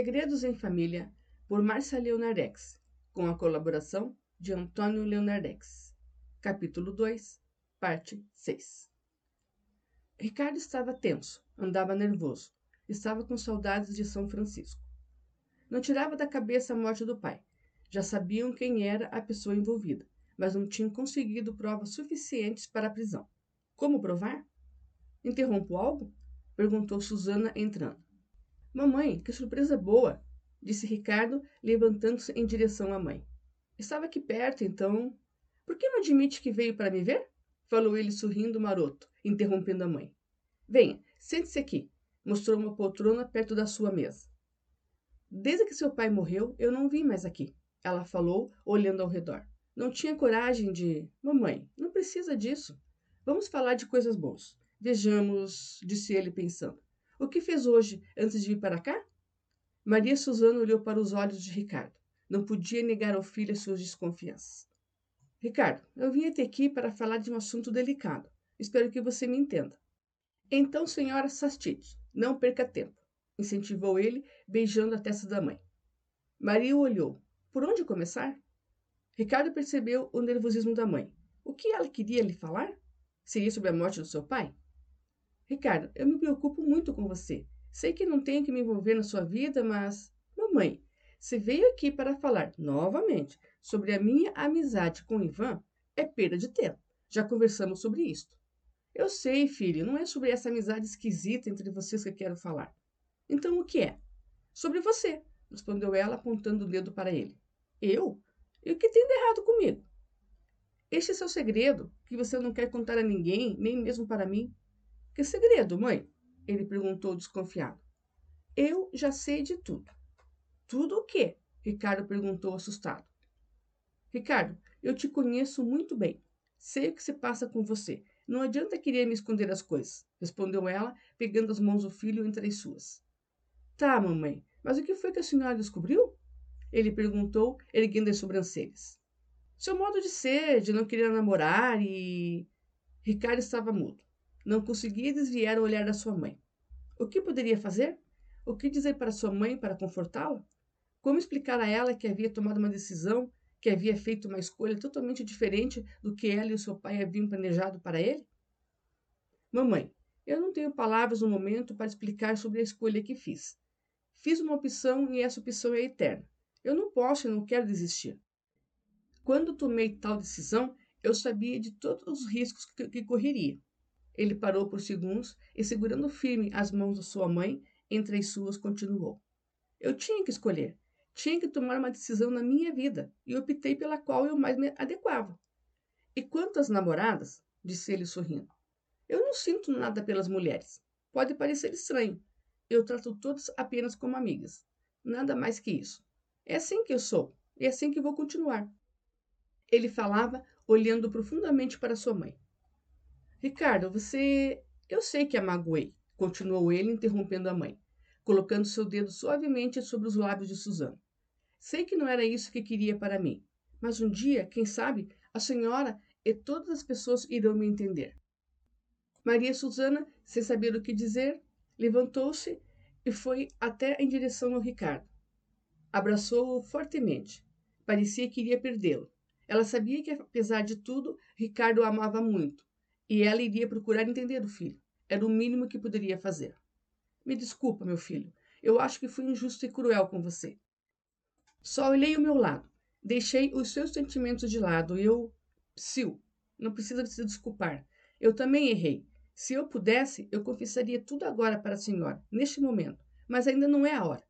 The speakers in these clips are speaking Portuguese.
Segredos em Família, por Marcia Leonardex, com a colaboração de Antônio Leonardex. Capítulo 2, parte 6. Ricardo estava tenso, andava nervoso, estava com saudades de São Francisco. Não tirava da cabeça a morte do pai. Já sabiam quem era a pessoa envolvida, mas não tinham conseguido provas suficientes para a prisão. Como provar? Interrompo algo? perguntou Susana entrando. Mamãe, que surpresa boa! disse Ricardo, levantando-se em direção à mãe. Estava aqui perto, então. Por que não admite que veio para me ver? falou ele sorrindo maroto, interrompendo a mãe. Venha, sente-se aqui. Mostrou uma poltrona perto da sua mesa. Desde que seu pai morreu, eu não vim mais aqui, ela falou, olhando ao redor. Não tinha coragem de. Mamãe, não precisa disso. Vamos falar de coisas boas. Vejamos, disse ele pensando. O que fez hoje antes de vir para cá? Maria Suzana olhou para os olhos de Ricardo. Não podia negar ao filho as suas desconfianças. Ricardo, eu vim até aqui para falar de um assunto delicado. Espero que você me entenda. Então, senhora Sastite, não perca tempo, incentivou ele, beijando a testa da mãe. Maria olhou. Por onde começar? Ricardo percebeu o nervosismo da mãe. O que ela queria lhe falar? Seria sobre a morte do seu pai? Ricardo, eu me preocupo muito com você. Sei que não tenho que me envolver na sua vida, mas. Mamãe, você veio aqui para falar novamente sobre a minha amizade com Ivan? É perda de tempo. Já conversamos sobre isto. Eu sei, filho, não é sobre essa amizade esquisita entre vocês que eu quero falar. Então o que é? Sobre você, respondeu ela, apontando o dedo para ele. Eu? E o que tem de errado comigo? Este é seu segredo, que você não quer contar a ninguém, nem mesmo para mim. Que segredo, mãe? Ele perguntou desconfiado. Eu já sei de tudo. Tudo o quê? Ricardo perguntou assustado. Ricardo, eu te conheço muito bem. Sei o que se passa com você. Não adianta querer me esconder as coisas, respondeu ela, pegando as mãos do filho entre as suas. Tá, mamãe, mas o que foi que a senhora descobriu? Ele perguntou, erguendo as sobrancelhas. Seu modo de ser, de não querer namorar e. Ricardo estava mudo. Não conseguia desviar o olhar da sua mãe. O que poderia fazer? O que dizer para sua mãe para confortá-la? Como explicar a ela que havia tomado uma decisão, que havia feito uma escolha totalmente diferente do que ela e o seu pai haviam planejado para ele? Mamãe, eu não tenho palavras no momento para explicar sobre a escolha que fiz. Fiz uma opção e essa opção é eterna. Eu não posso e não quero desistir. Quando tomei tal decisão, eu sabia de todos os riscos que, que correria. Ele parou por segundos e, segurando firme as mãos da sua mãe, entre as suas, continuou. Eu tinha que escolher. Tinha que tomar uma decisão na minha vida e optei pela qual eu mais me adequava. E quanto às namoradas, disse ele sorrindo, eu não sinto nada pelas mulheres. Pode parecer estranho. Eu trato todas apenas como amigas. Nada mais que isso. É assim que eu sou e é assim que vou continuar. Ele falava, olhando profundamente para sua mãe. Ricardo, você. Eu sei que a magoei, continuou ele, interrompendo a mãe, colocando seu dedo suavemente sobre os lábios de Suzana. Sei que não era isso que queria para mim, mas um dia, quem sabe, a senhora e todas as pessoas irão me entender. Maria Susana, sem saber o que dizer, levantou-se e foi até em direção ao Ricardo. Abraçou-o fortemente. Parecia que iria perdê-lo. Ela sabia que, apesar de tudo, Ricardo o amava muito e ela iria procurar entender o filho. Era o mínimo que poderia fazer. Me desculpa, meu filho. Eu acho que fui injusto e cruel com você. Só olhei o meu lado. Deixei os seus sentimentos de lado. Eu. Sil, não precisa se desculpar. Eu também errei. Se eu pudesse, eu confessaria tudo agora para a senhora, neste momento. Mas ainda não é a hora.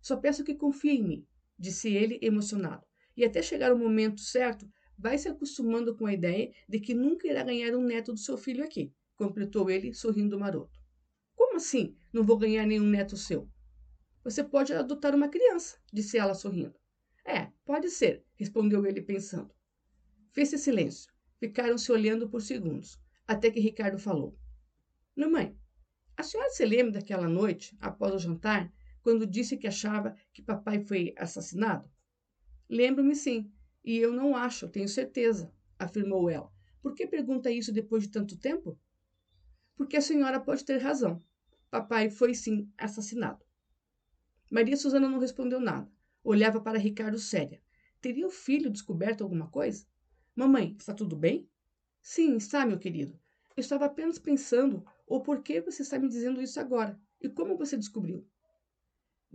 Só peço que confie em mim, disse ele, emocionado. E até chegar o momento certo, vai se acostumando com a ideia de que nunca irá ganhar um neto do seu filho aqui, completou ele, sorrindo maroto. Como assim não vou ganhar nenhum neto seu? Você pode adotar uma criança, disse ela sorrindo. É, pode ser, respondeu ele pensando. Fez-se silêncio. Ficaram se olhando por segundos, até que Ricardo falou. Mamãe, a senhora se lembra daquela noite, após o jantar, quando disse que achava que papai foi assassinado? Lembro-me sim, e eu não acho, tenho certeza, afirmou ela. Por que pergunta isso depois de tanto tempo? Porque a senhora pode ter razão. Papai foi sim assassinado. Maria Susana não respondeu nada. Olhava para Ricardo séria. Teria o filho descoberto alguma coisa? Mamãe, está tudo bem? Sim, está, meu querido. Eu estava apenas pensando o porquê você está me dizendo isso agora e como você descobriu.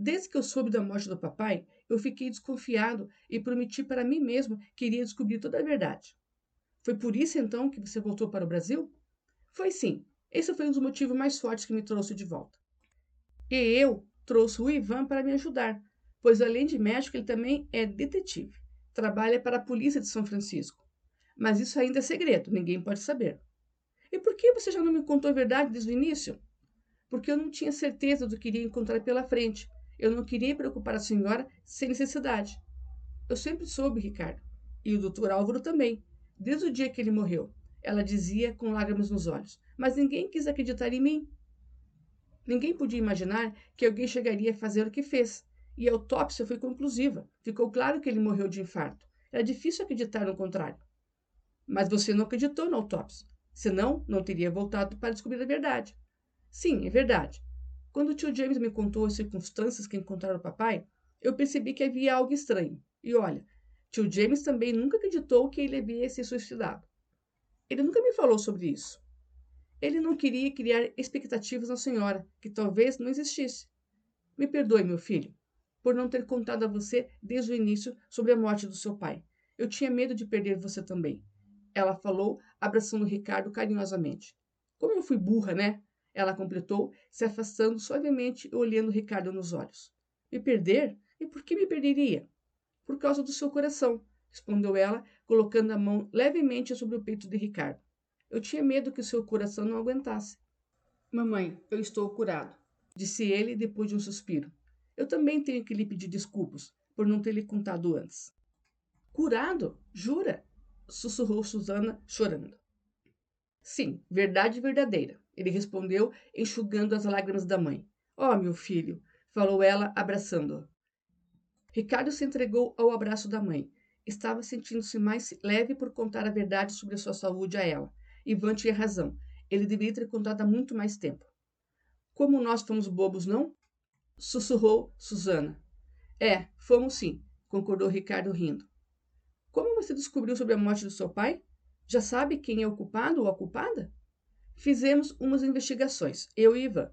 Desde que eu soube da morte do papai, eu fiquei desconfiado e prometi para mim mesmo que iria descobrir toda a verdade. Foi por isso então que você voltou para o Brasil? Foi sim. Esse foi um dos motivos mais fortes que me trouxe de volta. E eu trouxe o Ivan para me ajudar, pois além de médico, ele também é detetive. Trabalha para a polícia de São Francisco. Mas isso ainda é segredo, ninguém pode saber. E por que você já não me contou a verdade desde o início? Porque eu não tinha certeza do que iria encontrar pela frente. Eu não queria preocupar a senhora sem necessidade. Eu sempre soube, Ricardo. E o doutor Álvaro também, desde o dia que ele morreu. Ela dizia com lágrimas nos olhos. Mas ninguém quis acreditar em mim. Ninguém podia imaginar que alguém chegaria a fazer o que fez. E a autópsia foi conclusiva. Ficou claro que ele morreu de infarto. Era difícil acreditar no contrário. Mas você não acreditou na autópsia. Senão, não teria voltado para descobrir a verdade. Sim, é verdade. Quando o tio James me contou as circunstâncias que encontraram o papai, eu percebi que havia algo estranho. E olha, tio James também nunca acreditou que ele havia se suicidado. Ele nunca me falou sobre isso. Ele não queria criar expectativas na senhora, que talvez não existisse. Me perdoe, meu filho, por não ter contado a você desde o início sobre a morte do seu pai. Eu tinha medo de perder você também. Ela falou, abraçando Ricardo carinhosamente. Como eu fui burra, né? Ela completou, se afastando suavemente e olhando Ricardo nos olhos. Me perder? E por que me perderia? Por causa do seu coração, respondeu ela, colocando a mão levemente sobre o peito de Ricardo. Eu tinha medo que o seu coração não aguentasse. Mamãe, eu estou curado, disse ele depois de um suspiro. Eu também tenho que lhe pedir desculpas por não ter lhe contado antes. Curado? Jura? sussurrou Susana, chorando. Sim, verdade verdadeira, ele respondeu, enxugando as lágrimas da mãe. Oh, meu filho, falou ela, abraçando-o. Ricardo se entregou ao abraço da mãe. Estava sentindo-se mais leve por contar a verdade sobre sua saúde a ela. Ivan tinha razão. Ele deveria ter contado há muito mais tempo. Como nós fomos bobos, não? Sussurrou Susana. É, fomos sim, concordou Ricardo rindo. Como você descobriu sobre a morte do seu pai? Já sabe quem é o culpado ou a culpada? Fizemos umas investigações, eu e Ivan,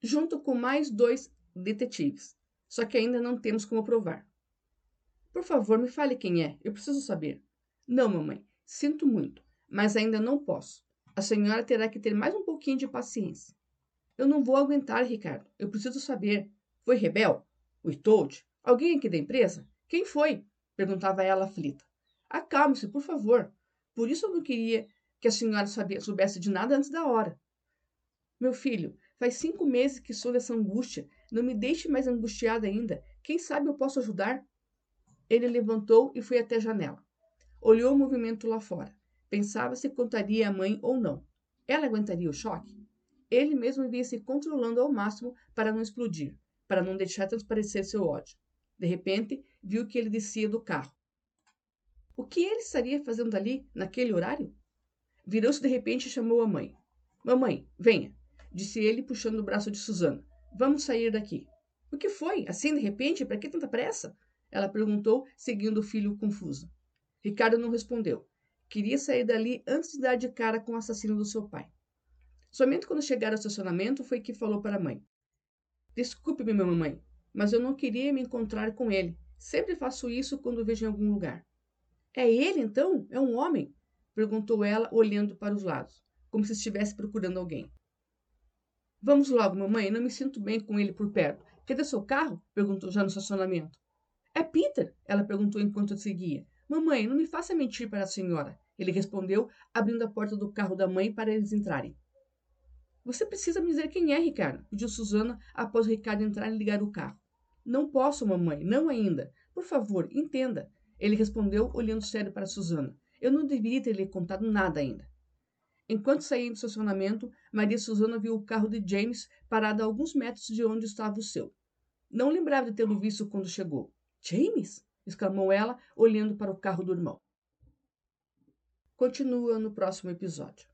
junto com mais dois detetives. Só que ainda não temos como provar. Por favor, me fale quem é. Eu preciso saber. Não, mamãe. Sinto muito mas ainda não posso. A senhora terá que ter mais um pouquinho de paciência. Eu não vou aguentar, Ricardo. Eu preciso saber. Foi Rebel? O Itold? Alguém aqui da empresa? Quem foi? Perguntava ela aflita. Acalme-se, por favor. Por isso eu não queria que a senhora sabia, soubesse de nada antes da hora. Meu filho, faz cinco meses que sou dessa angústia. Não me deixe mais angustiada ainda. Quem sabe eu posso ajudar? Ele levantou e foi até a janela. Olhou o movimento lá fora. Pensava se contaria à mãe ou não. Ela aguentaria o choque? Ele mesmo via se controlando ao máximo para não explodir, para não deixar transparecer seu ódio. De repente, viu que ele descia do carro. O que ele estaria fazendo ali, naquele horário? Virou-se de repente e chamou a mãe. Mamãe, venha, disse ele, puxando o braço de Susana. Vamos sair daqui. O que foi? Assim, de repente? Para que tanta pressa? Ela perguntou, seguindo o filho confusa. Ricardo não respondeu. Queria sair dali antes de dar de cara com o assassino do seu pai. Somente quando chegaram ao estacionamento foi que falou para a mãe: Desculpe-me, minha mamãe, mas eu não queria me encontrar com ele. Sempre faço isso quando vejo em algum lugar. É ele, então? É um homem? perguntou ela, olhando para os lados, como se estivesse procurando alguém. Vamos logo, mamãe, não me sinto bem com ele por perto. Cadê seu carro? perguntou já no estacionamento. É Peter? Ela perguntou enquanto seguia. Mamãe, não me faça mentir para a senhora. Ele respondeu, abrindo a porta do carro da mãe para eles entrarem. Você precisa me dizer quem é, Ricardo, pediu Susana após Ricardo entrar e ligar o carro. Não posso, mamãe, não ainda. Por favor, entenda. Ele respondeu, olhando sério para Susana. Eu não deveria ter lhe contado nada ainda. Enquanto saíam do estacionamento, Maria Susana viu o carro de James parado a alguns metros de onde estava o seu. Não lembrava de tê-lo visto quando chegou. James? exclamou ela, olhando para o carro do irmão. Continua no próximo episódio.